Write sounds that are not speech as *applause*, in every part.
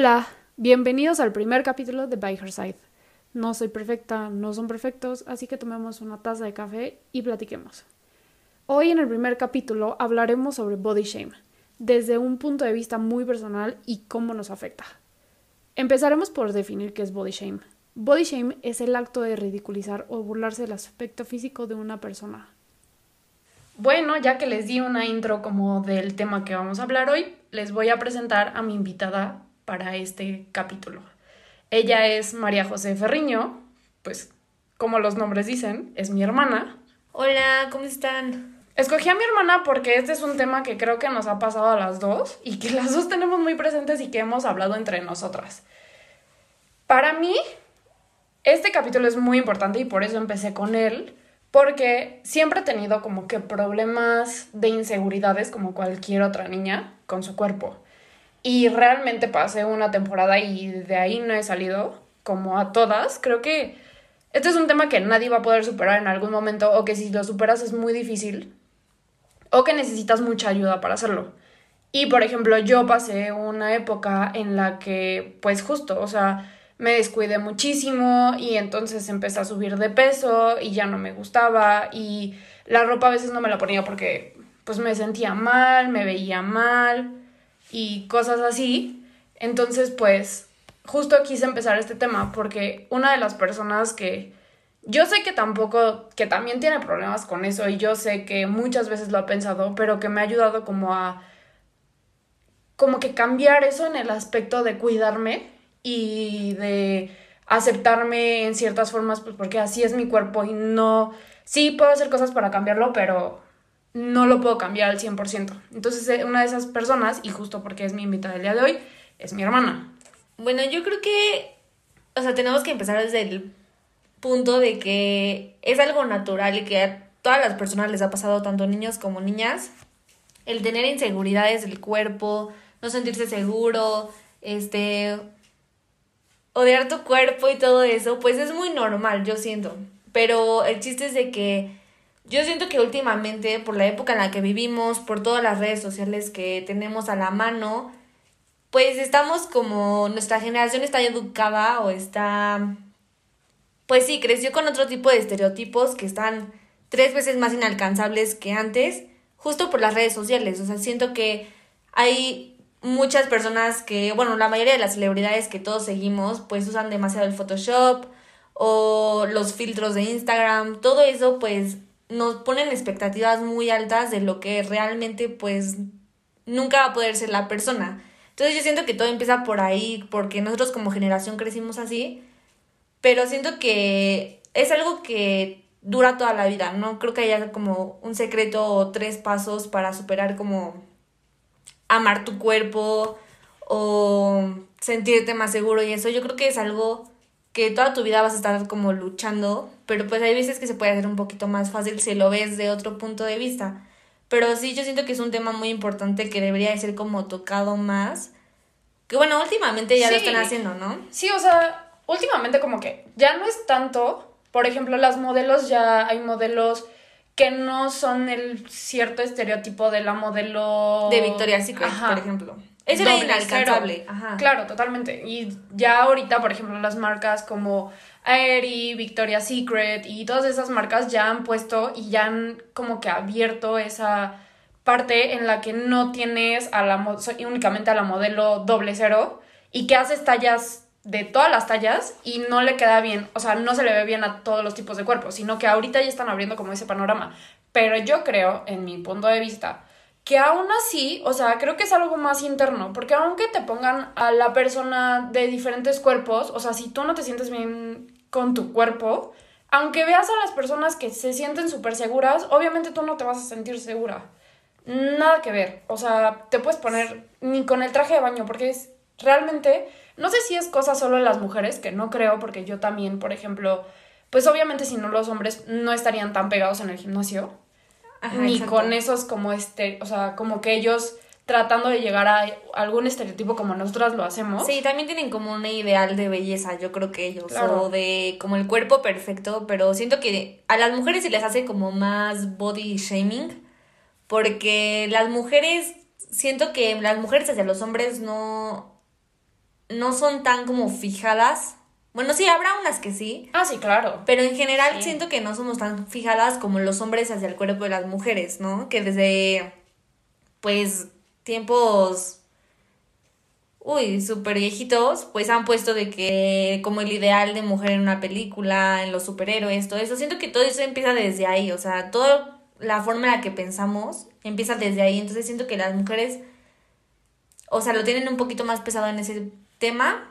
Hola, bienvenidos al primer capítulo de By Her. No soy perfecta, no son perfectos, así que tomemos una taza de café y platiquemos. Hoy en el primer capítulo hablaremos sobre body shame, desde un punto de vista muy personal y cómo nos afecta. Empezaremos por definir qué es body shame. Body shame es el acto de ridiculizar o burlarse del aspecto físico de una persona. Bueno, ya que les di una intro como del tema que vamos a hablar hoy, les voy a presentar a mi invitada para este capítulo. Ella es María José Ferriño, pues como los nombres dicen, es mi hermana. Hola, ¿cómo están? Escogí a mi hermana porque este es un tema que creo que nos ha pasado a las dos y que *laughs* las dos tenemos muy presentes y que hemos hablado entre nosotras. Para mí, este capítulo es muy importante y por eso empecé con él, porque siempre he tenido como que problemas de inseguridades como cualquier otra niña con su cuerpo. Y realmente pasé una temporada y de ahí no he salido, como a todas. Creo que este es un tema que nadie va a poder superar en algún momento o que si lo superas es muy difícil o que necesitas mucha ayuda para hacerlo. Y por ejemplo, yo pasé una época en la que, pues justo, o sea, me descuidé muchísimo y entonces empecé a subir de peso y ya no me gustaba y la ropa a veces no me la ponía porque pues me sentía mal, me veía mal y cosas así. Entonces, pues, justo quise empezar este tema porque una de las personas que yo sé que tampoco, que también tiene problemas con eso y yo sé que muchas veces lo ha pensado, pero que me ha ayudado como a, como que cambiar eso en el aspecto de cuidarme y de aceptarme en ciertas formas, pues porque así es mi cuerpo y no, sí puedo hacer cosas para cambiarlo, pero no lo puedo cambiar al 100%. Entonces, eh, una de esas personas, y justo porque es mi invitada el día de hoy, es mi hermana. Bueno, yo creo que, o sea, tenemos que empezar desde el punto de que es algo natural y que a todas las personas les ha pasado, tanto niños como niñas, el tener inseguridades del cuerpo, no sentirse seguro, este, odiar tu cuerpo y todo eso, pues es muy normal, yo siento. Pero el chiste es de que yo siento que últimamente, por la época en la que vivimos, por todas las redes sociales que tenemos a la mano, pues estamos como, nuestra generación está educada o está, pues sí, creció con otro tipo de estereotipos que están tres veces más inalcanzables que antes, justo por las redes sociales. O sea, siento que hay muchas personas que, bueno, la mayoría de las celebridades que todos seguimos, pues usan demasiado el Photoshop o los filtros de Instagram, todo eso pues nos ponen expectativas muy altas de lo que realmente pues nunca va a poder ser la persona. Entonces yo siento que todo empieza por ahí, porque nosotros como generación crecimos así, pero siento que es algo que dura toda la vida, no creo que haya como un secreto o tres pasos para superar como amar tu cuerpo o sentirte más seguro y eso, yo creo que es algo que toda tu vida vas a estar como luchando, pero pues hay veces que se puede hacer un poquito más fácil si lo ves de otro punto de vista. Pero sí, yo siento que es un tema muy importante que debería de ser como tocado más. Que bueno, últimamente ya lo están haciendo, ¿no? Sí, o sea, últimamente como que ya no es tanto, por ejemplo, las modelos ya hay modelos que no son el cierto estereotipo de la modelo de Victoria's Secret, por ejemplo. Es era inalcanzable. Ajá. Claro, totalmente. Y ya ahorita, por ejemplo, las marcas como Aerie, Victoria's Secret y todas esas marcas ya han puesto y ya han como que abierto esa parte en la que no tienes a la únicamente a la modelo doble cero y que haces tallas de todas las tallas y no le queda bien, o sea, no se le ve bien a todos los tipos de cuerpos, sino que ahorita ya están abriendo como ese panorama. Pero yo creo, en mi punto de vista, que aún así, o sea, creo que es algo más interno, porque aunque te pongan a la persona de diferentes cuerpos, o sea, si tú no te sientes bien con tu cuerpo, aunque veas a las personas que se sienten súper seguras, obviamente tú no te vas a sentir segura. Nada que ver, o sea, te puedes poner ni con el traje de baño, porque es realmente, no sé si es cosa solo de las mujeres, que no creo, porque yo también, por ejemplo, pues obviamente si no los hombres no estarían tan pegados en el gimnasio ni con esos como este, o sea, como que ellos tratando de llegar a algún estereotipo como nosotras lo hacemos. Sí, también tienen como un ideal de belleza, yo creo que ellos, o de como el cuerpo perfecto, pero siento que a las mujeres se les hace como más body shaming, porque las mujeres, siento que las mujeres hacia los hombres no, no son tan como fijadas. Bueno, sí, habrá unas que sí. Ah, sí, claro. Pero en general Sí. siento que no somos tan fijadas como los hombres hacia el cuerpo de las mujeres, ¿no? Que desde, pues, tiempos, uy, súper viejitos, pues han puesto de que como el ideal de mujer en una película, en los superhéroes, todo eso. Siento que todo eso empieza desde ahí, o sea, toda la forma en la que pensamos empieza desde ahí. Entonces siento que las mujeres, o sea, lo tienen un poquito más pesado en ese tema,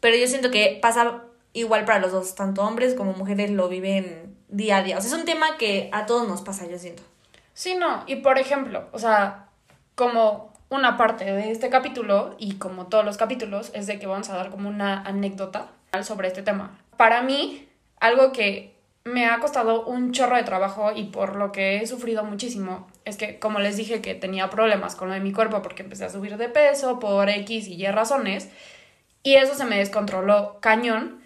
pero yo siento que pasa igual para los dos, tanto hombres como mujeres lo viven día a día. O sea, es un tema que a todos nos pasa, yo siento. Sí, no. Y por ejemplo, o sea, como una parte de este capítulo, y como todos los capítulos, es de que vamos a dar como una anécdota sobre este tema. Para mí, algo que me ha costado un chorro de trabajo y por lo que he sufrido muchísimo, es que como les dije que tenía problemas con lo de mi cuerpo porque empecé a subir de peso por X y Y razones, y eso se me descontroló cañón.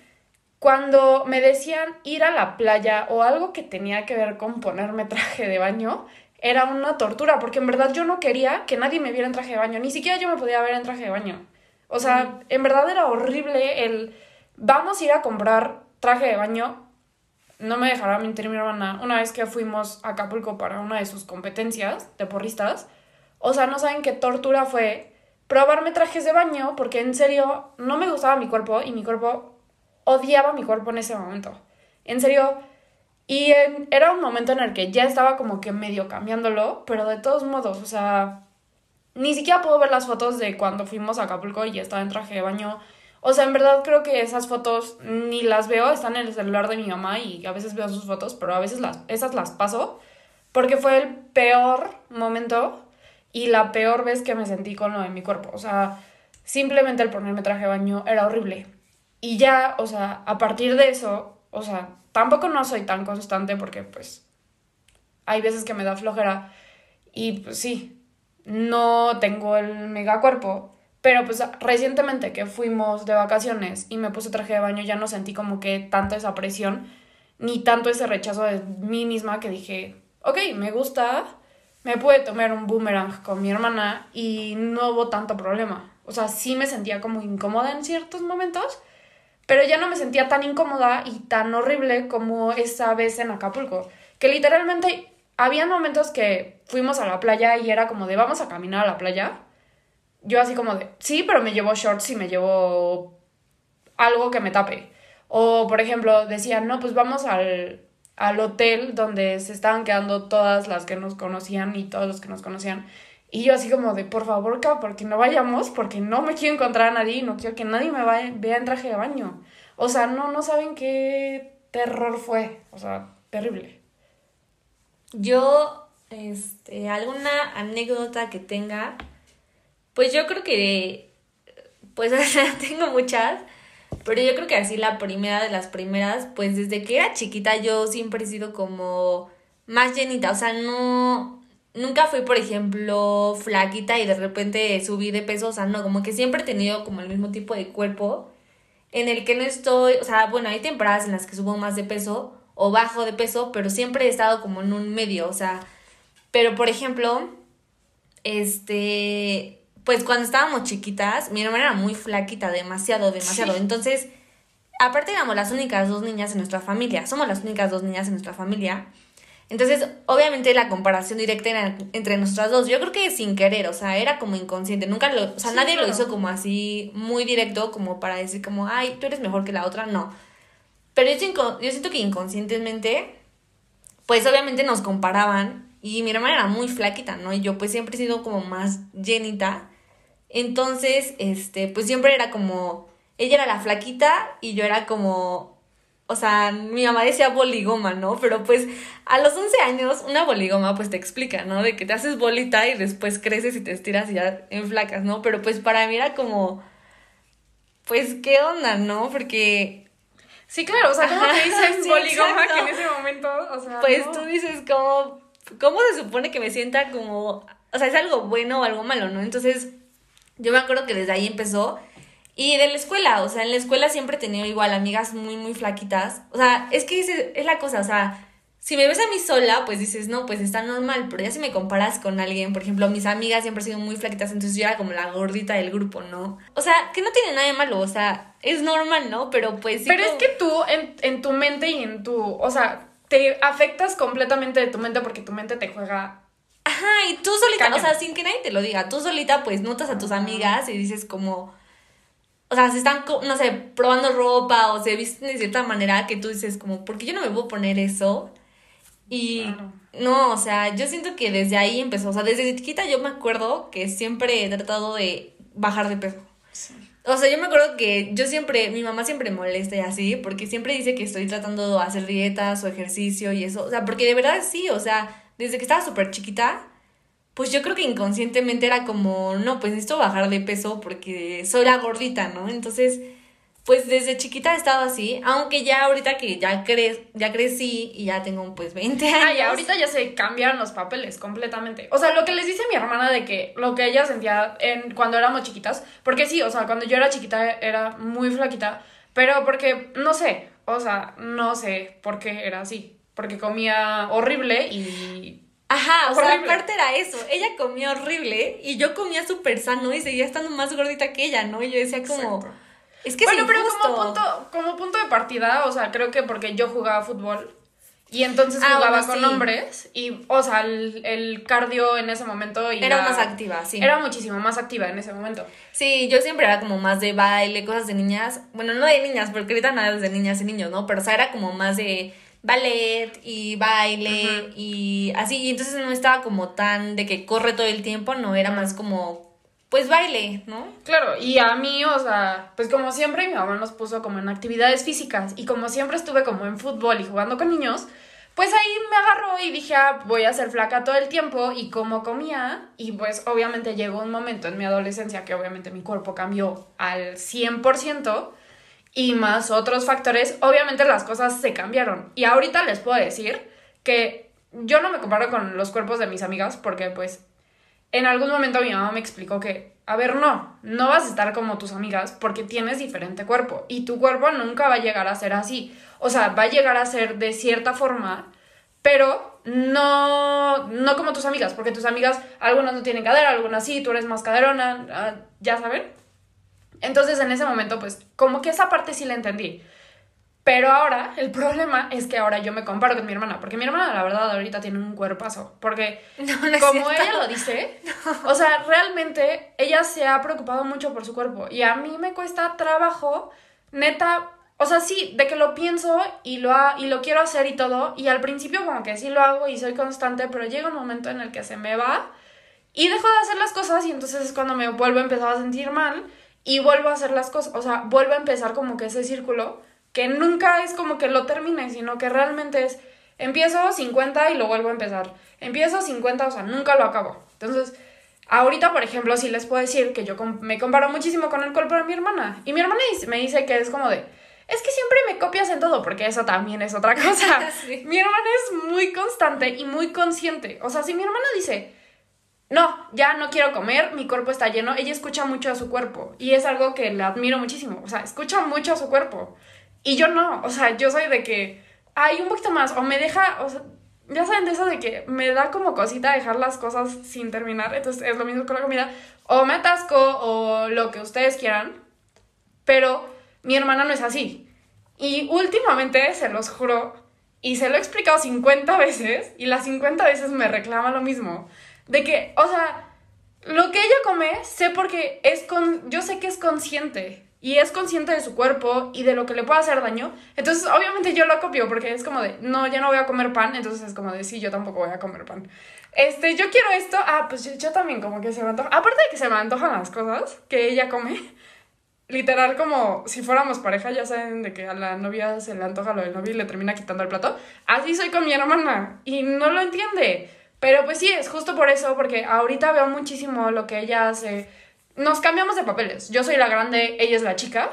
Cuando me decían ir a la playa o algo que tenía que ver con ponerme *laughs* traje de baño, era una tortura, porque en verdad yo no quería que nadie me viera en traje de baño, ni siquiera yo me podía ver en traje de baño. O sea, en verdad era horrible el vamos a ir a comprar traje de baño. No me dejará mentir mi hermana, una vez que fuimos a Acapulco para una de sus competencias de porristas, o sea, no saben qué tortura fue probarme trajes de baño, porque en serio no me gustaba mi cuerpo y mi cuerpo odiaba mi cuerpo en ese momento. En serio, y era un momento en el que ya estaba como que medio cambiándolo, pero de todos modos, o sea, ni siquiera puedo ver las fotos de cuando fuimos a Acapulco y estaba en traje de baño. O sea, en verdad creo que esas fotos ni las veo, están en el celular de mi mamá y a veces veo sus fotos, pero a veces las, esas las paso porque fue el peor momento y la peor vez que me sentí con lo de mi cuerpo. O sea, simplemente el ponerme traje de baño era horrible. Y ya, o sea, a partir de eso, o sea, tampoco no soy tan constante porque pues hay veces que me da flojera y pues sí, no tengo el mega cuerpo. Pero pues recientemente que fuimos de vacaciones y me puse traje de baño ya no sentí como que tanta esa presión ni tanto ese rechazo de mí misma que dije, ok, me gusta, me pude tomar un boomerang con mi hermana y no hubo tanto problema. O sea, sí me sentía como incómoda en ciertos momentos, pero ya no me sentía tan incómoda y tan horrible como esa vez en Acapulco. Que literalmente había momentos que fuimos a la playa y era como de vamos a caminar a la playa. Yo así como de, sí, pero me llevo shorts y me llevo algo que me tape. O, por ejemplo, decían, no, pues vamos al, al hotel donde se estaban quedando todas las que nos conocían y todos los que nos conocían. Y yo así como de, por favor, no vayamos, porque no me quiero encontrar a nadie y no quiero que nadie me vea en traje de baño. O sea, no, no saben qué terror fue. O sea, terrible. Yo, este, alguna anécdota que tenga, pues yo creo que, pues *laughs* tengo muchas, pero yo creo que así la primera de las primeras, pues desde que era chiquita yo siempre he sido como más llenita, o sea, no, nunca fui, por ejemplo, flaquita y de repente subí de peso, o sea, no, como que siempre he tenido como el mismo tipo de cuerpo en el que no estoy, o sea, bueno, hay temporadas en las que subo más de peso o bajo de peso, pero siempre he estado como en un medio, o sea, pero por ejemplo, este, pues cuando estábamos chiquitas, mi hermana era muy flaquita, demasiado, demasiado, Sí. entonces, aparte éramos las únicas dos niñas en nuestra familia, somos las únicas dos niñas en nuestra familia, entonces, obviamente la comparación directa era entre nosotras dos, yo creo que sin querer, o sea, era como inconsciente, nunca lo, o sea, Sí, nadie lo hizo como así muy directo como para decir como, ay, tú eres mejor que la otra, no. Pero yo, yo siento que inconscientemente, pues obviamente nos comparaban y mi hermana era muy flaquita, ¿no? Y yo pues siempre he sido como más llenita. Entonces, este, pues siempre era como, ella era la flaquita y yo era como, o sea, mi mamá decía boligoma, ¿no? Pero pues a los 11 años una boligoma pues te explica, ¿no? De que te haces bolita y después creces y te estiras y ya enflacas, ¿no? Pero pues para mí era como, pues, ¿qué onda, no? Porque Sí, claro, o sea, ¿cómo te dicen *laughs* sí, boligoma exacto. que en ese momento, o sea, Pues no. tú dices, como, ¿cómo se supone que me sienta como, o sea, es algo bueno o algo malo, ¿no? Entonces, yo me acuerdo que desde ahí empezó. Y de la escuela, o sea, en la escuela siempre he tenido igual amigas muy, muy flaquitas. O sea, es que ese- es la cosa, o sea, si me ves a mí sola, pues dices, no, pues está normal, pero ya si me comparas con alguien, por ejemplo, mis amigas siempre han sido muy flaquitas, entonces yo era como la gordita del grupo, ¿no? O sea, que no tiene nada de malo, o sea, es normal, ¿no? Pero pues sí. Pero es que tú, en, en tu mente y en tu, o sea, te afectas completamente de tu mente porque tu mente te juega Ajá, y tú solita, o sea, sin que nadie te lo diga, tú solita pues notas a tus amigas y dices como, o sea, se están, no sé, probando ropa o se visten de cierta manera que tú dices como, ¿por qué yo no me puedo poner eso? Y no, o sea, yo siento que desde ahí empezó, o sea, desde chiquita yo me acuerdo que siempre he tratado de bajar de peso. O sea, yo me acuerdo que yo siempre, mi mamá siempre molesta y así, porque siempre dice que estoy tratando de hacer dietas o ejercicio y eso, o sea, porque de verdad sí, o sea, desde que estaba súper chiquita, pues yo creo que inconscientemente era como, no, pues necesito bajar de peso porque soy la gordita, ¿no? Entonces, pues desde chiquita he estado así, aunque ya ahorita que ya, cre ya crecí y ya tengo pues 20 años. Ah, y ahorita ya se cambiaron los papeles completamente. O sea, lo que les dice mi hermana de que lo que ella sentía en, cuando éramos chiquitas, porque sí, o sea, cuando yo era chiquita era muy flaquita, pero porque, no sé, o sea, no sé por qué era así, porque comía horrible y Ajá, o sea, aparte era eso. Ella comía horrible y yo comía súper sano y seguía estando más gordita que ella, ¿no? Y yo decía como, es que bueno, pero como punto, como punto de partida, o sea, creo que porque yo jugaba fútbol y entonces ah, jugaba con hombres y, o sea, el, cardio en ese momento... era más activa, sí. Era muchísimo más activa en ese momento. Sí, yo siempre era como más de baile, cosas de niñas. Bueno, no de niñas, porque ahorita nada es de niñas y niños, ¿no? Pero, o sea, era como más de ballet y baile y así. Y entonces no estaba como tan de que corre todo el tiempo, no, era más como pues baile, ¿no? Claro, y a mí, o sea, pues como siempre mi mamá nos puso como en actividades físicas y como siempre estuve como en fútbol y jugando con niños, pues ahí me agarró y dije, ah, voy a ser flaca todo el tiempo y como comía y pues obviamente llegó un momento en mi adolescencia que obviamente mi cuerpo cambió al 100% y más otros factores, obviamente las cosas se cambiaron. Y ahorita les puedo decir que yo no me comparo con los cuerpos de mis amigas porque pues en algún momento mi mamá me explicó que, a ver, no, no vas a estar como tus amigas porque tienes diferente cuerpo y tu cuerpo nunca va a llegar a ser así. O sea, va a llegar a ser de cierta forma, pero no, no como tus amigas, porque tus amigas, algunas no tienen cadera, algunas sí, tú eres más caderona, ah, ya saben. Entonces en ese momento, pues, como que esa parte sí la entendí. Pero ahora, el problema es que ahora yo me comparo con mi hermana, porque mi hermana, la verdad, ahorita tiene un cuerpazo. Porque, *laughs* como ella lo dice, *laughs* o sea, realmente ella se ha preocupado mucho por su cuerpo. Y a mí me cuesta trabajo, neta, o sea, sí, de que lo pienso y lo, y lo quiero hacer y todo. Y al principio, como que sí lo hago y soy constante, pero llega un momento en el que se me va y dejo de hacer las cosas, y entonces es cuando me vuelvo a empezar a sentir mal y vuelvo a hacer las cosas. O sea, vuelvo a empezar como que ese círculo que nunca es como que lo termine, sino que realmente es, empiezo 50 y lo vuelvo a empezar. Empiezo 50, o sea, nunca lo acabo. Entonces, ahorita, por ejemplo, sí les puedo decir que yo me comparo muchísimo con el cuerpo de mi hermana. Y mi hermana me dice que es como de, es que siempre me copias en todo, porque eso también es otra *laughs* cosa. *laughs* Mi hermana es muy constante y muy consciente. O sea, si mi hermana dice, no, ya no quiero comer, mi cuerpo está lleno, ella escucha mucho a su cuerpo. Y es algo que le admiro muchísimo. O sea, escucha mucho a su cuerpo. Y yo no, o sea, yo soy de que hay un poquito más, o me deja, o sea, ya saben de eso de que me da como cosita dejar las cosas sin terminar, entonces es lo mismo con la comida, o me atasco o lo que ustedes quieran, pero mi hermana no es así. Y últimamente, se los juro, y se lo he explicado 50 veces, y las 50 veces me reclama lo mismo, de que, o sea, lo que ella come, sé porque es con, yo sé que es consciente, y es consciente de su cuerpo y de lo que le puede hacer daño, entonces obviamente yo lo copio porque es como de, no, ya no voy a comer pan, entonces es como de, sí, yo tampoco voy a comer pan. Este, yo quiero esto, ah, pues yo, también como que se me antoja, aparte de que se me antojan las cosas que ella come, *laughs* literal como si fuéramos pareja, ya saben de que a la novia se le antoja lo del novio y le termina quitando el plato, así soy con mi hermana y no lo entiende. Pero pues sí, es justo por eso, porque ahorita veo muchísimo lo que ella hace nos cambiamos de papeles. Yo soy la grande, ella es la chica,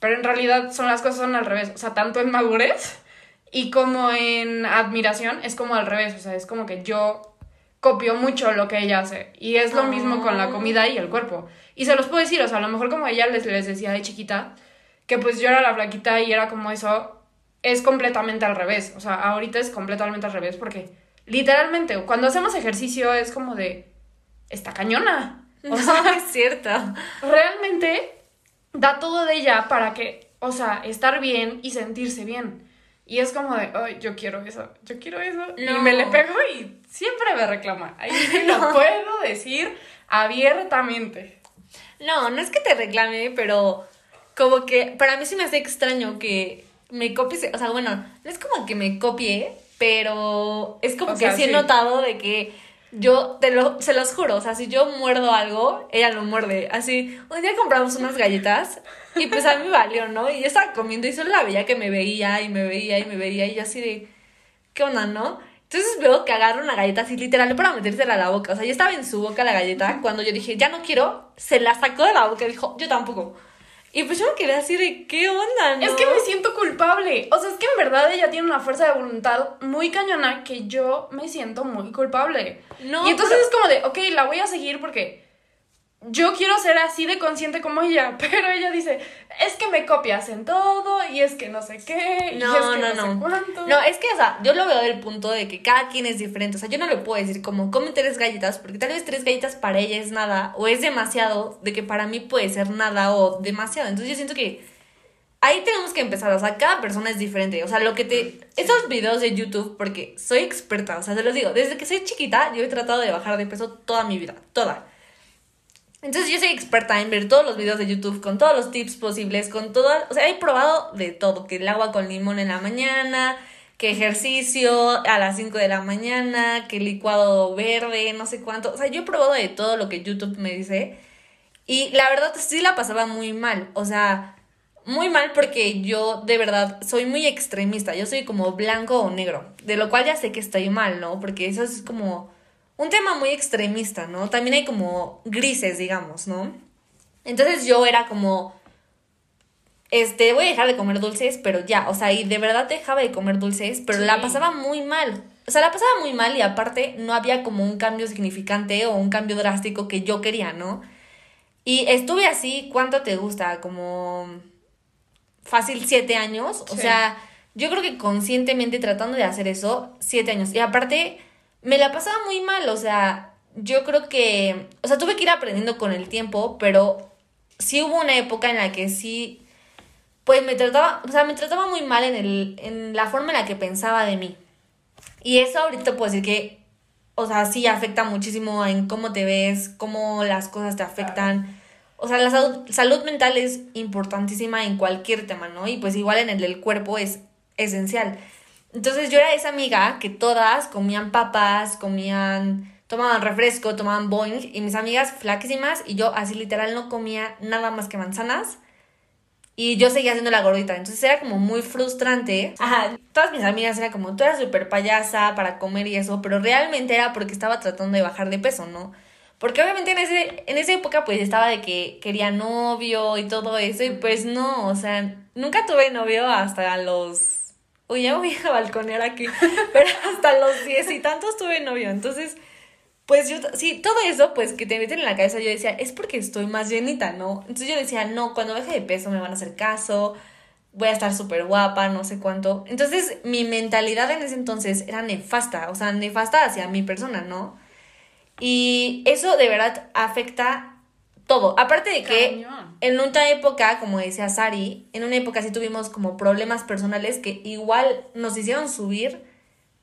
pero en realidad son las cosas son al revés. O sea, tanto en madurez y como en admiración es como al revés. O sea, es como que yo copio mucho lo que ella hace. Y es lo mismo con la comida y el cuerpo. Y se los puedo decir, o sea, a lo mejor como ella les, les decía de chiquita, que pues yo era la flaquita y era como eso. es completamente al revés. O sea, ahorita es completamente al revés porque literalmente cuando hacemos ejercicio es como de, está cañona. O no, sea, *laughs* es cierto. realmente da todo de ella para que, o sea, estar bien y sentirse bien. Y es como de, ay, yo quiero eso, yo quiero eso. Y No. me le pego y siempre me reclama. Ahí *laughs* sí lo puedo decir abiertamente. No, no es que te reclame, pero como que para mí sí me hace extraño que me copies. O sea, bueno, no es como que me copie, pero es como O que sea, sí he notado de que yo, te lo, se los juro, o sea, si yo muerdo algo, ella lo muerde. Así, un día compramos unas galletas y pues a mí valió, ¿no? Y yo estaba comiendo y solo la veía que me veía y me veía y me veía y yo así de, ¿qué onda, no? Entonces veo que agarra una galleta así literal para metérsela a la boca. O sea, ya estaba en su boca la galleta. Cuando yo dije, ya no quiero, se la sacó de la boca y dijo, yo tampoco. Y pues yo me quedé así de, ¿qué onda, no? Es que me siento culpable. O sea, es que en verdad ella tiene una fuerza de voluntad muy cañona que yo me siento muy culpable. No, y entonces pero- es como de, ok, la voy a seguir porque yo quiero ser así de consciente como ella. *laughs* Pero ella dice, es que me copias en todo y es que no sé qué. y No, es que no, no, no. sé cuánto. No, es que, o sea, yo lo veo del punto de que cada quien es diferente. O sea, yo no le puedo decir como, come tres galletas, porque tal vez tres galletas para ella es nada, o es demasiado, de que para mí puede ser nada o demasiado. Entonces yo siento que ahí tenemos que empezar. O sea, cada persona es diferente. O sea, lo que te. Esos videos de YouTube, porque soy experta, o sea, te los digo, desde que soy chiquita, yo he tratado de bajar de peso toda mi vida, toda. Entonces yo soy experta en ver todos los videos de YouTube con todos los tips posibles, con todo, o sea, he probado de todo, que el agua con limón en la mañana, que ejercicio a las 5 de la mañana, que licuado verde, no sé cuánto, o sea, yo he probado de todo lo que YouTube me dice y la verdad sí la pasaba muy mal, o sea, muy mal porque yo de verdad soy muy extremista, yo soy como blanco o negro, de lo cual ya sé que estoy mal, ¿no? Porque eso es como un tema muy extremista, ¿no? También hay como grises, digamos, ¿no? Entonces yo era como, este, voy a dejar de comer dulces, pero ya, o sea, y de verdad dejaba de comer dulces, pero Sí. la pasaba muy mal. O sea, la pasaba muy mal y aparte no había como un cambio significante o un cambio drástico que yo quería, ¿no? Y estuve así, ¿cuánto te gusta? Como fácil siete años. O sea, yo creo que conscientemente tratando de hacer eso, siete años. Y aparte, me la pasaba muy mal. O sea, yo creo que, o sea, tuve que ir aprendiendo con el tiempo, pero sí hubo una época en la que sí, pues me trataba, o sea, me trataba muy mal en, el, en la forma en la que pensaba de mí. Y eso ahorita puedo decir que, o sea, sí afecta muchísimo en cómo te ves, cómo las cosas te afectan. O sea, la salud, salud mental es importantísima en cualquier tema, ¿no? Y pues igual en el del cuerpo es esencial. Entonces yo era esa amiga que todas comían papas, comían, tomaban refresco, tomaban boing, y mis amigas flaquísimas, y yo así literal no comía nada más que manzanas. Y yo seguía haciendo la gordita. Entonces era como muy frustrante. Ajá. Todas mis amigas eran como, tú eras súper payasa para comer y eso. Pero realmente era porque estaba tratando de bajar de peso, ¿no? Porque obviamente en, ese, en esa época pues estaba de que quería novio y todo eso. Y pues no, o sea, nunca tuve novio hasta los... Uy, ya voy a balconear aquí. Pero hasta los diez y tantos tuve novio. Entonces... Pues yo, sí, todo eso, pues que te meten en la cabeza, yo decía, es porque estoy más llenita, ¿no? Entonces yo decía, no, cuando baje de peso me van a hacer caso, voy a estar súper guapa, no sé cuánto. Entonces mi mentalidad en ese entonces era nefasta, o sea, nefasta hacia mi persona, ¿no? Y eso de verdad afecta todo. Aparte de que Cañón. en una época, como decía Sari, en una época sí tuvimos como problemas personales que igual nos hicieron subir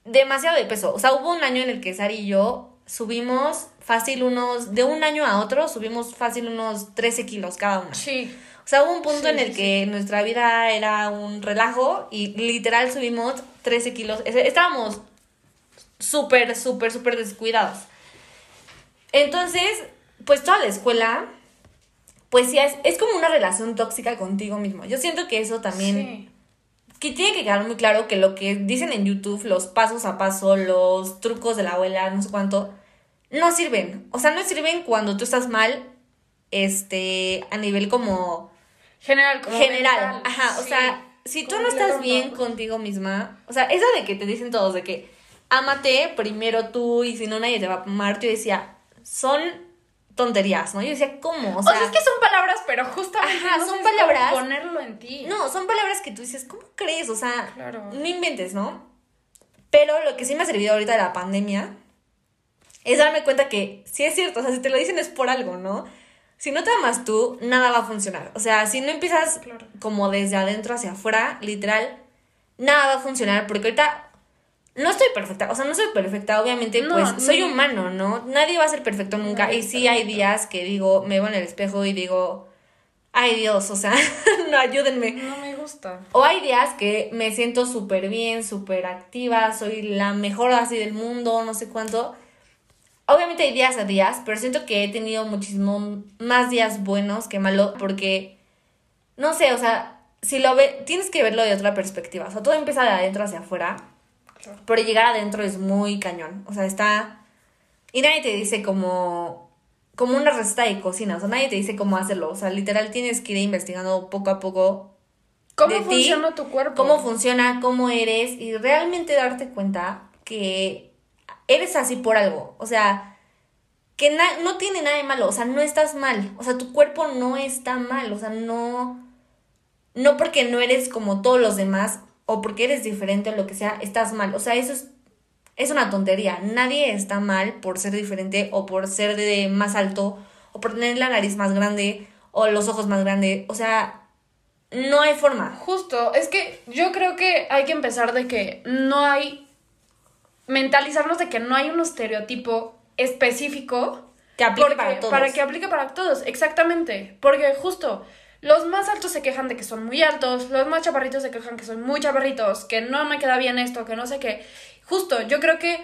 demasiado de peso. O sea, hubo un año en el que Sari y yo subimos fácil unos, de un año a otro, subimos fácil unos 13 kilos cada una. Sí. O sea, hubo un punto Sí, en el sí, que nuestra vida era un relajo y literal subimos 13 kilos. Es- Estábamos súper, súper, súper descuidados. Entonces, pues toda la escuela, pues sí, es, es como una relación tóxica contigo mismo. Yo siento que eso también Sí. que tiene que quedar muy claro que lo que dicen en YouTube, los pasos a paso, los trucos de la abuela, no sé cuánto, no sirven. O sea, no sirven cuando tú estás mal, este, a nivel como General, como general. mental. Ajá, o sea, si tú no estás bien contigo misma, o sea, esa de que te dicen todos de que ámate primero tú y si no nadie te va a amar, yo decía, son tonterías, ¿no? Yo decía, ¿cómo? O sea, es que son palabras, pero justamente ajá, son palabras. ponerlo en ti. No, son palabras que tú dices, ¿cómo crees? O sea, no inventes, ¿no? Pero lo que sí me ha servido ahorita de la pandemia es darme cuenta que sí es cierto, o sea, si te lo dicen es por algo, ¿no? Si no te amas tú, nada va a funcionar. O sea, si no empiezas como desde adentro hacia afuera, literal, nada va a funcionar porque ahorita no estoy perfecta, o sea, no soy perfecta, obviamente, pues soy humano, ¿no? Nadie va a ser perfecto nunca. y sí hay días que digo, me veo en el espejo y digo, ay Dios, o sea, *laughs* no, ayúdenme. No me gusta. O hay días que me siento súper bien, súper activa, soy la mejor así del mundo, no sé cuánto. Obviamente hay días a días, pero siento que he tenido muchísimo más días buenos que malos porque, no sé, o sea, si lo ve, tienes que verlo de otra perspectiva. O sea, todo empieza de adentro hacia afuera, pero llegar adentro es muy cañón. O sea, está... Y nadie te dice como, como una receta de cocina, o sea, nadie te dice cómo hacerlo. O sea, literal tienes que ir investigando poco a poco. ¿Cómo funciona tu cuerpo? Cómo funciona, cómo eres y realmente darte cuenta que eres así por algo. O sea, que no tiene nada de malo. O sea, no estás mal. O sea, tu cuerpo no está mal. O sea, no. No porque no eres como todos los demás o porque eres diferente o lo que sea, estás mal. O sea, eso es, es una tontería. Nadie está mal por ser diferente o por ser de más alto o por tener la nariz más grande o los ojos más grandes. O sea, no hay forma. Justo, es que yo creo que hay que empezar de que no hay mentalizarnos de que no hay un estereotipo específico que aplique para todos. Para que aplique para todos, exactamente. Porque justo los más altos se quejan de que son muy altos, los más chaparritos se quejan que son muy chaparritos, que no me queda bien esto, que no sé qué. Justo, yo creo que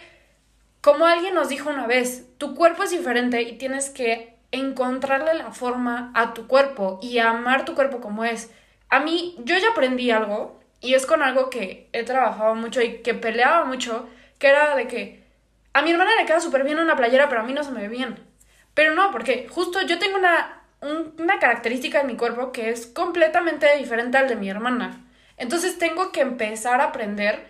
como alguien nos dijo una vez, tu cuerpo es diferente y tienes que encontrarle la forma a tu cuerpo y amar tu cuerpo como es. A mí, yo ya aprendí algo y es con algo que he trabajado mucho y que peleaba mucho que era de que a mi hermana le queda súper bien una playera, pero a mí no se me ve bien. Pero no, porque justo yo tengo una, una característica en mi cuerpo que es completamente diferente al de mi hermana. Entonces tengo que empezar a aprender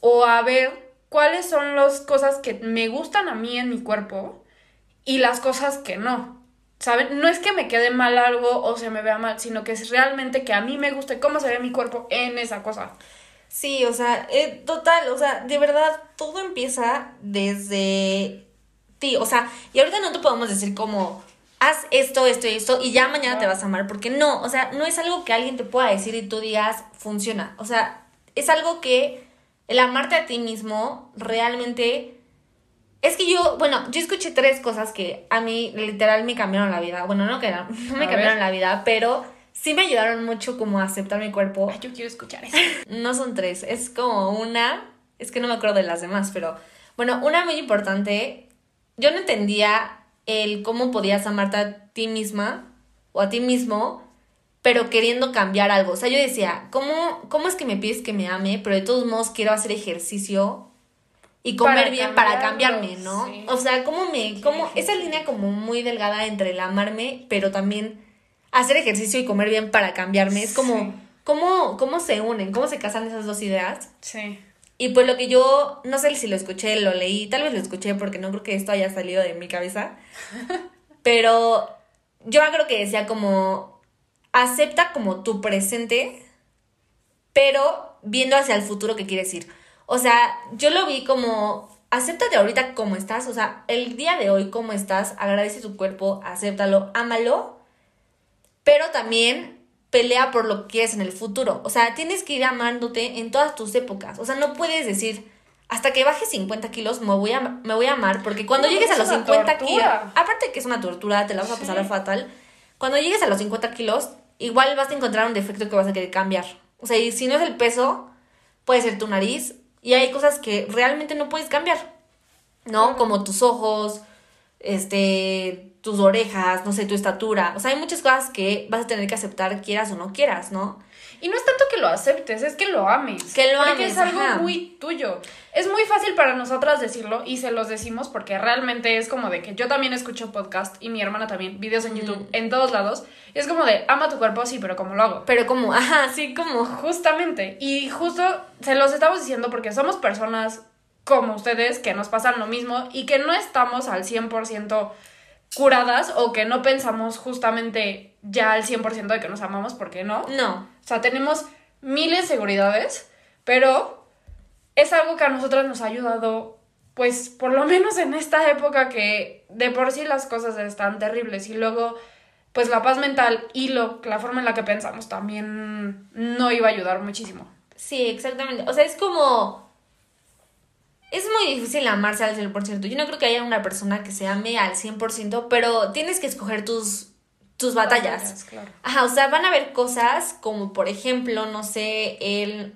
o a ver cuáles son las cosas que me gustan a mí en mi cuerpo y las cosas que no. ¿Saben? No es que me quede mal algo o se me vea mal, sino que es realmente que a mí me guste cómo se ve mi cuerpo en esa cosa. Sí, o sea, eh, total, o sea, de verdad, todo empieza desde ti, o sea, y ahorita no te podemos decir como, haz esto, esto y esto, y ya mañana te vas a amar, porque no, o sea, no es algo que alguien te pueda decir y tú digas, funciona, o sea, es algo que el amarte a ti mismo realmente... Es que yo, bueno, yo escuché tres cosas que a mí literal me cambiaron la vida. Bueno, no que no *laughs* me cambiaron la vida, pero sí me ayudaron mucho como a aceptar mi cuerpo. Ay, yo quiero escuchar eso. *laughs* No son tres, es como una, es que no me acuerdo de las demás, pero bueno, una muy importante, yo no entendía el cómo podías amarte a ti misma o a ti mismo, pero queriendo cambiar algo. O sea, yo decía, ¿cómo, cómo es que me pides que me ame, pero de todos modos quiero hacer ejercicio y comer bien para cambiarme, ¿no? O sea, ¿cómo me, cómo, esa línea como muy delgada entre el amarme, pero también hacer ejercicio y comer bien para cambiarme. Es como, ¿cómo, ¿cómo se unen? ¿Cómo se casan esas dos ideas? Sí. Y pues lo que yo, no sé si lo escuché, lo leí, tal vez lo escuché porque no creo que esto haya salido de mi cabeza, *laughs* pero yo creo que decía como, acepta como tu presente, pero viendo hacia el futuro que quieres ir. O sea, yo lo vi como, acéptate ahorita como estás, o sea, el día de hoy como estás, agradece tu cuerpo, acéptalo, ámalo pero también pelea por lo que quieres en el futuro. O sea, tienes que ir amándote en todas tus épocas. O sea, no puedes decir, hasta que baje 50 kilos me voy a, me voy a amar, porque cuando llegues a los 50 kilos, aparte que es una tortura, te la vas a pasar fatal, cuando llegues a los 50 kilos, igual vas a encontrar un defecto que vas a querer cambiar. O sea, y si no es el peso, puede ser tu nariz, y hay cosas que realmente no puedes cambiar, ¿no? Como tus ojos, este, tus orejas, no sé, tu estatura. O sea, hay muchas cosas que vas a tener que aceptar, quieras o no quieras, ¿no? Y no es tanto que lo aceptes, es que lo ames. Que lo porque es algo muy tuyo. Es muy fácil para nosotras decirlo y se los decimos porque realmente es como de que yo también escucho podcast y mi hermana también, videos en YouTube, en todos lados. Y es como de, ama tu cuerpo, sí, pero ¿cómo lo hago? Pero como, ajá, sí, como. Justamente. Y justo se los estamos diciendo porque somos personas como ustedes que nos pasan lo mismo y que no estamos al 100% curadas o que no pensamos justamente ya al 100% de que nos amamos, porque no. No. O sea, tenemos miles de seguridades, pero es algo que a nosotras nos ha ayudado, pues por lo menos en esta época que de por sí las cosas están terribles y luego pues la paz mental y lo, la forma en la que pensamos también no iba a ayudar muchísimo. Sí, exactamente. O sea, es como... Es muy difícil amarse al 100%. Yo no creo que haya una persona que se ame al 100%, pero tienes que escoger tus, tus batallas. Batallas, claro. Ajá, o sea, van a haber cosas como, por ejemplo, no sé, el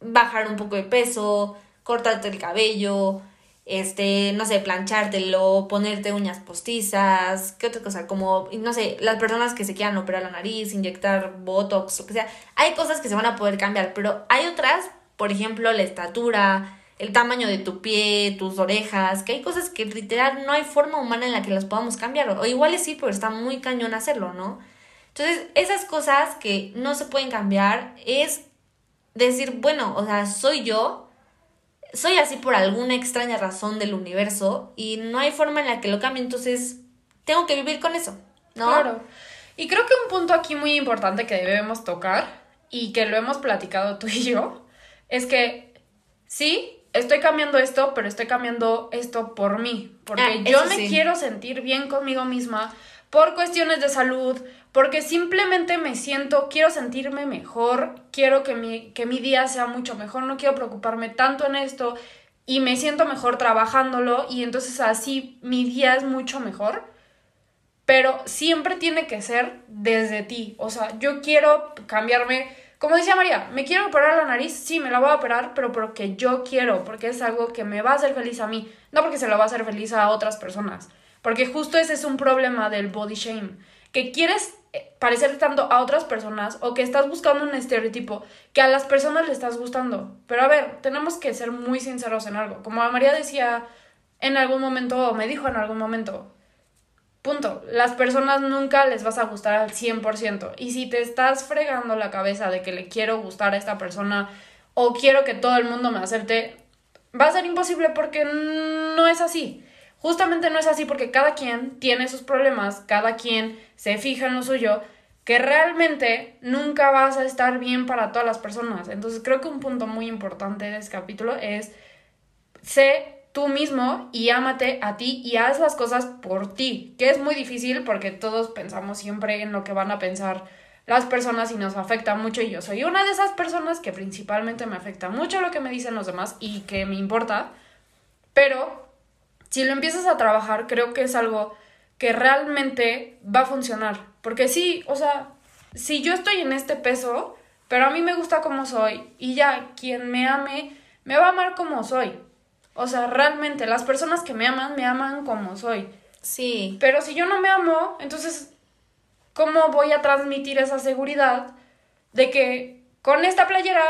bajar un poco de peso, cortarte el cabello, este, no sé, planchártelo, ponerte uñas postizas, ¿qué otra cosa? Como, no sé, las personas que se quieran operar la nariz, inyectar botox, lo que sea. Hay cosas que se van a poder cambiar, pero hay otras, por ejemplo, la estatura, el tamaño de tu pie, tus orejas, que hay cosas que literal no hay forma humana en la que las podamos cambiar. O igual sí, pero está muy cañón hacerlo, ¿no? Entonces, esas cosas que no se pueden cambiar es decir, bueno, o sea, soy yo, soy así por alguna extraña razón del universo y no hay forma en la que lo cambie, entonces tengo que vivir con eso, ¿no? Claro. Y creo que un punto aquí muy importante que debemos tocar y que lo hemos platicado tú y yo es que sí, estoy cambiando esto, pero estoy cambiando esto por mí, porque Ah, yo me sí. quiero sentir bien conmigo misma por cuestiones de salud, porque simplemente me siento, quiero sentirme mejor, quiero que mi, que mi día sea mucho mejor, no quiero preocuparme tanto en esto y me siento mejor trabajándolo y entonces así mi día es mucho mejor pero siempre tiene que ser desde ti. O sea, yo quiero cambiarme, como decía María, me quiero operar la nariz, sí, me la voy a operar, pero porque yo quiero, porque es algo que me va a hacer feliz a mí, no porque se lo va a hacer feliz a otras personas. Porque justo ese es un problema del body shame, que quieres eh, parecer tanto a otras personas o que estás buscando un estereotipo que a las personas le estás gustando. Pero a ver, tenemos que ser muy sinceros en algo. Como María decía en algún momento, o me dijo en algún momento, Punto. Las personas nunca les vas a gustar al 100%. Y si te estás fregando la cabeza de que le quiero gustar a esta persona o quiero que todo el mundo me acepte, va a ser imposible porque no es así. Justamente no es así porque cada quien tiene sus problemas, cada quien se fija en lo suyo, que realmente nunca vas a estar bien para todas las personas. Entonces creo que un punto muy importante de este capítulo es sé tú mismo y ámate a ti y haz las cosas por ti, que es muy difícil porque todos pensamos siempre en lo que van a pensar las personas y nos afecta mucho y yo soy una de esas personas que principalmente me afecta mucho lo que me dicen los demás y que me importa, pero si lo empiezas a trabajar creo que es algo que realmente va a funcionar, porque sí, o sea, si yo estoy en este peso, pero a mí me gusta como soy y ya quien me ame me va a amar como soy. O sea, realmente las personas que me aman me aman como soy. Sí. Pero si yo no me amo, entonces, ¿cómo voy a transmitir esa seguridad de que con esta playera,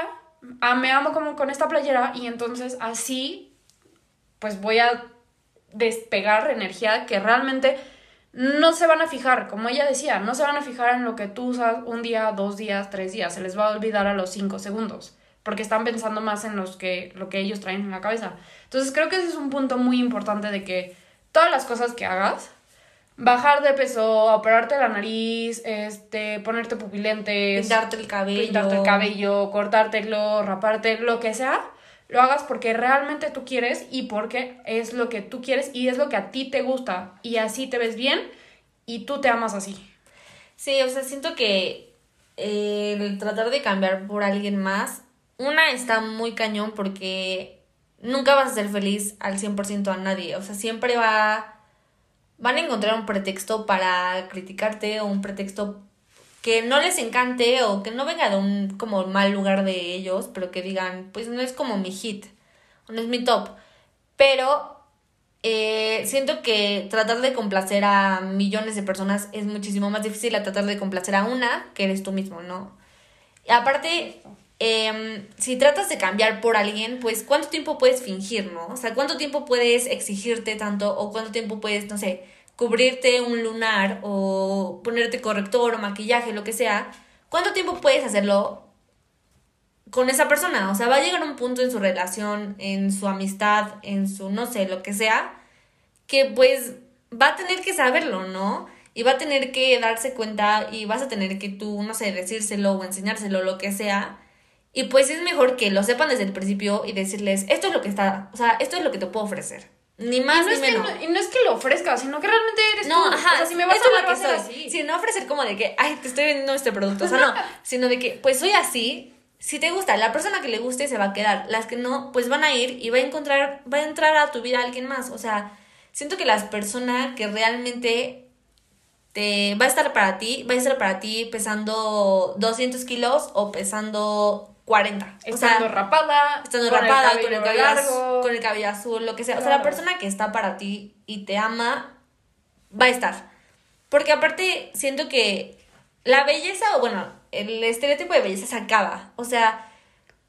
ah, me amo como con esta playera y entonces así, pues voy a despegar energía que realmente no se van a fijar, como ella decía, no se van a fijar en lo que tú usas un día, dos días, tres días, se les va a olvidar a los cinco segundos, porque están pensando más en los que, lo que ellos traen en la cabeza. Entonces creo que ese es un punto muy importante de que todas las cosas que hagas, bajar de peso, operarte la nariz, este, ponerte pupilentes, Pintarte el cabello. pintarte el cabello, cortártelo, raparte, lo que sea, lo hagas porque realmente tú quieres y porque es lo que tú quieres y es lo que a ti te gusta y así te ves bien y tú te amas así. Sí, o sea, siento que eh, el tratar de cambiar por alguien más, una está muy cañón porque nunca vas a ser feliz al 100% a nadie. O sea, siempre va... Van a encontrar un pretexto para criticarte o un pretexto que no les encante o que no venga de un como mal lugar de ellos, pero que digan, pues no es como mi hit, no es mi top. Pero eh, siento que tratar de complacer a millones de personas es muchísimo más difícil a tratar de complacer a una que eres tú mismo, ¿no? Y aparte, em, si tratas de cambiar por alguien, pues ¿cuánto tiempo puedes fingir, no? O sea, ¿cuánto tiempo puedes exigirte tanto o cuánto tiempo puedes, no sé, cubrirte un lunar o ponerte corrector o maquillaje, lo que sea? ¿Cuánto tiempo puedes hacerlo con esa persona. O sea, va a llegar un punto en su relación, en su amistad, en su no sé, lo que sea, que pues va a tener que saberlo, ¿no? Y va a tener que darse cuenta y vas a tener que tú, no sé, decírselo o enseñárselo, lo que sea. Y pues es mejor que lo sepan desde el principio y decirles, esto es lo que está, o sea, esto es lo que te puedo ofrecer. Ni más no ni es que menos. no- y no es que lo ofrezcas, sino que realmente eres No, tú. ajá. O sea, si me vas esto a hablar, que soy. así. Sí, no ofrecer como de que, ay, te estoy vendiendo este producto. O sea, no. *laughs* sino de que, pues soy así. Si te gusta, la persona que le guste se va a quedar. Las que no, pues van a ir y va a encontrar, va a entrar a tu vida alguien más. O sea, siento que las personas que realmente te va a estar para ti, va a estar para ti pesando 200 kilos o pesando 40. O sea, Estando rapada, estando con rapada, el con el cabello largo. azul, con el cabello azul, lo que sea. O sea, la persona que está para ti y te ama va a estar. Porque aparte siento que la belleza, o bueno, el estereotipo de belleza se acaba. O sea,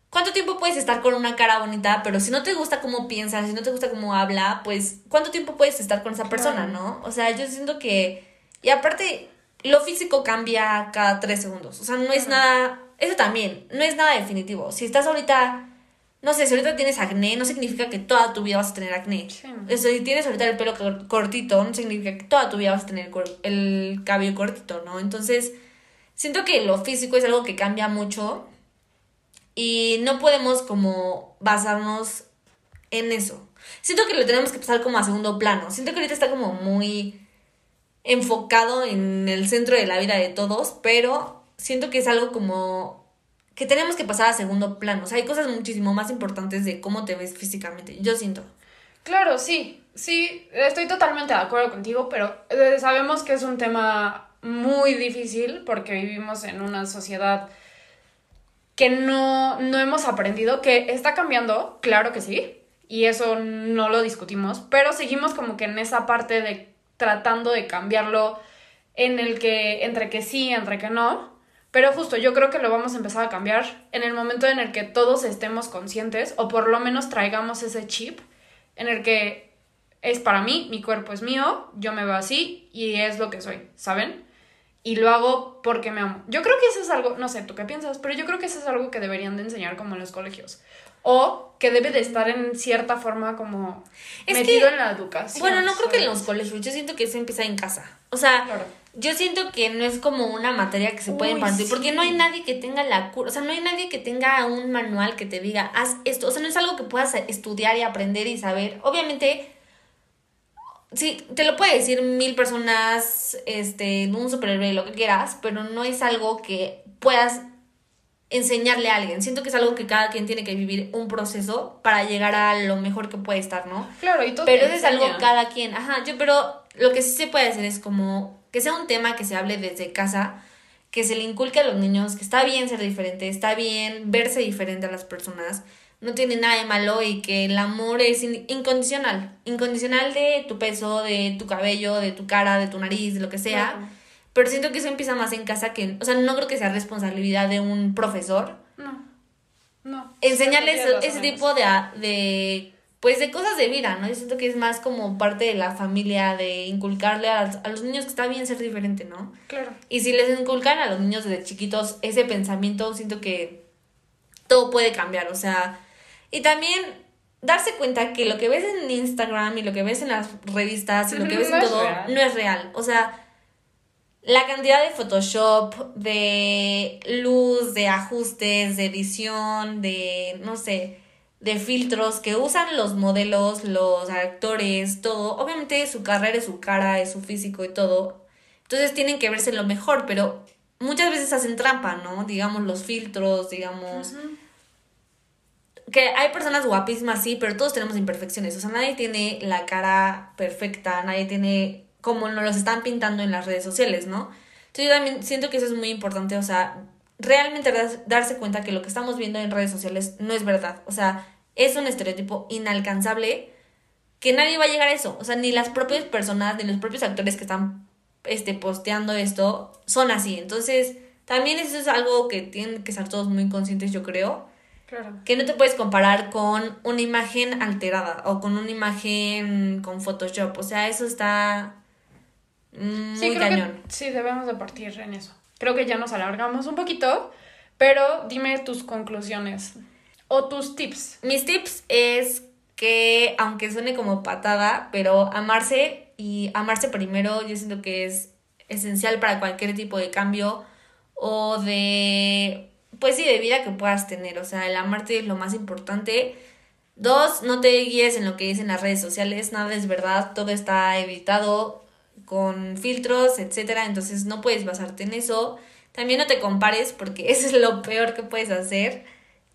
¿cuánto tiempo puedes estar con una cara bonita? Pero si no te gusta cómo piensa, si no te gusta cómo habla, pues ¿cuánto tiempo puedes estar con esa persona, no? O sea, yo siento que... Y aparte, lo físico cambia cada tres segundos. O sea, no es nada... Eso también, no es nada definitivo. Si estás ahorita... No sé, si ahorita tienes acné, no significa que toda tu vida vas a tener acné. Sí. O sea, si tienes ahorita el pelo cor- cortito, no significa que toda tu vida vas a tener el cabello cortito, ¿no? Entonces, siento que lo físico es algo que cambia mucho y no podemos como basarnos en eso. Siento que lo tenemos que pasar como a segundo plano. Siento que ahorita está como muy enfocado en el centro de la vida de todos, pero siento que es algo como que tenemos que pasar a segundo plano. O sea, hay cosas muchísimo más importantes de cómo te ves físicamente. Yo siento. Claro, sí, sí, estoy totalmente de acuerdo contigo, pero eh, sabemos que es un tema muy difícil porque vivimos en una sociedad que no, no hemos aprendido, que está cambiando, claro que sí, y eso no lo discutimos, pero seguimos como que en esa parte de tratando de cambiarlo en el que, entre que sí, entre que no, pero justo yo creo que lo vamos a empezar a cambiar en el momento en el que todos estemos conscientes o por lo menos traigamos ese chip en el que es para mí, mi cuerpo es mío, yo me veo así y es lo que soy, ¿saben? Y lo hago porque me amo. Yo creo que eso es algo, no sé, tú qué piensas, pero yo creo que eso es algo que deberían de enseñar como en los colegios. O que debe de estar en cierta forma como Es metido que- en la educación. Bueno, no creo que en los colegios. Yo siento que eso empieza en casa. O sea, Claro. Yo siento que no es como una materia que se puede impartir. Porque no hay nadie que tenga la cura. O sea, no hay nadie que tenga un manual que te diga, haz esto. O sea, no es algo que puedas estudiar y aprender y saber. Obviamente, sí, te lo puede decir mil personas, este, un superhéroe, lo que quieras, pero no es algo que puedas enseñarle a alguien. Siento que es algo que cada quien tiene que vivir un proceso para llegar a lo mejor que puede estar, ¿no? Claro, y todo Pero eso es algo cada quien. Ajá, yo, pero lo que sí se puede hacer es como que sea un tema que se hable desde casa, que se le inculque a los niños que está bien ser diferente, está bien verse diferente a las personas, no tiene nada de malo y que el amor es in- incondicional. Incondicional de tu peso, de tu cabello, de tu cara, de tu nariz, de lo que sea. Pero siento que eso empieza más en casa que, o sea, no creo que sea responsabilidad de un profesor No. No. enseñarles ese tipo de, de pues de cosas de vida, ¿no? Yo siento que es más como parte de la familia, de inculcarle a, a los niños que está bien ser diferente, ¿no? Claro. Y si les inculcan a los niños desde chiquitos ese pensamiento, siento que todo puede cambiar, o sea, y también darse cuenta que lo que ves en Instagram y lo que ves en las revistas y lo que *laughs* ves No en todo real. no es real, o sea, la cantidad de Photoshop, de luz, de ajustes, de edición, de, no sé, de filtros que usan los modelos, los actores, todo. Obviamente su carrera es su cara, es su físico y todo. Entonces tienen que verse lo mejor, pero muchas veces hacen trampa, ¿no? Digamos los filtros, digamos... Que hay personas guapísimas, sí, pero todos tenemos imperfecciones. O sea, nadie tiene la cara perfecta, nadie tiene como nos los están pintando en las redes sociales, ¿no? Entonces yo también siento que eso es muy importante, o sea, realmente darse cuenta que lo que estamos viendo en redes sociales no es verdad. O sea, es un estereotipo inalcanzable que nadie va a llegar a eso. O sea, ni las propias personas, ni los propios actores que están este, posteando esto son así. Entonces, también eso es algo que tienen que estar todos muy conscientes, yo creo Claro. que no te puedes comparar con una imagen alterada o con una imagen con Photoshop. O sea, eso está Sí, muy creo cañón. que sí, debemos de partir en eso. Creo que ya nos alargamos un poquito, pero dime tus conclusiones o tus tips. Mis tips es que aunque suene como patada, pero amarse y amarse primero yo siento que es esencial para cualquier tipo de cambio o de, pues sí, de vida que puedas tener. O sea, el amarte es lo más importante. Dos, no te guíes en lo que dicen las redes sociales, nada es verdad, todo está editado con filtros, etcétera, entonces no puedes basarte en eso. También no te compares porque *laughs* eso es lo peor que puedes hacer.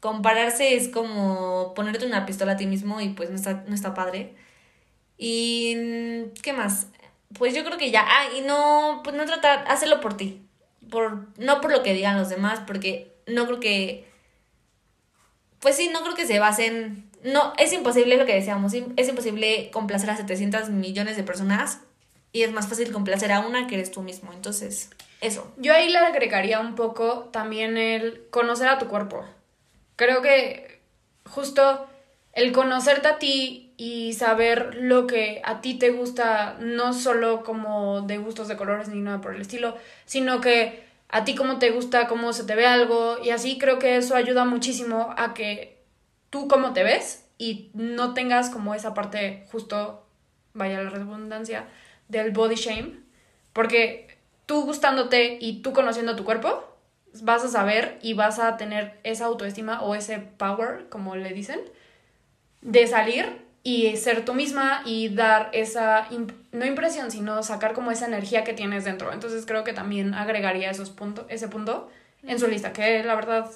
Compararse es como ponerte una pistola a ti mismo y pues no está, no está padre. Y ¿qué más? Pues yo creo que ya, ah, y no, pues no tratar, hacerlo por ti. Por, no por lo que digan los demás, porque no creo que, pues sí, no creo que se basen, no, es imposible lo que decíamos, es imposible complacer a 700 millones de personas y es más fácil complacer a una que eres tú mismo. Entonces, eso. Yo ahí le agregaría un poco también el conocer a tu cuerpo. Creo que justo el conocerte a ti y saber lo que a ti te gusta, no solo como de gustos de colores ni nada por el estilo, sino que a ti cómo te gusta, cómo se te ve algo. Y así creo que eso ayuda muchísimo a que tú cómo te ves y no tengas como esa parte justo, vaya la redundancia, del body shame, porque tú gustándote y tú conociendo tu cuerpo, vas a saber y vas a tener esa autoestima o ese power, como le dicen, de salir y ser tú misma y dar esa, no impresión, sino sacar como esa energía que tienes dentro. Entonces creo que también agregaría esos puntos, ese punto en su lista, que la verdad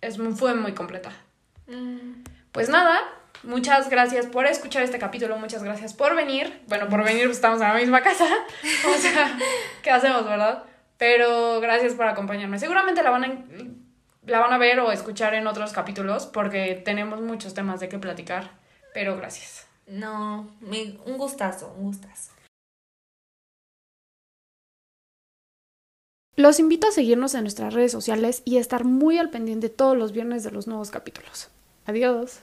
es, fue muy completa. Mm. Pues nada, Muchas gracias por escuchar este capítulo, muchas gracias por venir. Bueno, por venir, pues estamos en la misma casa. *laughs* O sea, ¿qué hacemos, verdad? Pero gracias por acompañarme. Seguramente la van a, la van a ver o escuchar en otros capítulos porque tenemos muchos temas de qué platicar. Pero gracias. No, un gustazo, un gustazo. Los invito a seguirnos en nuestras redes sociales y a estar muy al pendiente todos los viernes de los nuevos capítulos. Adiós.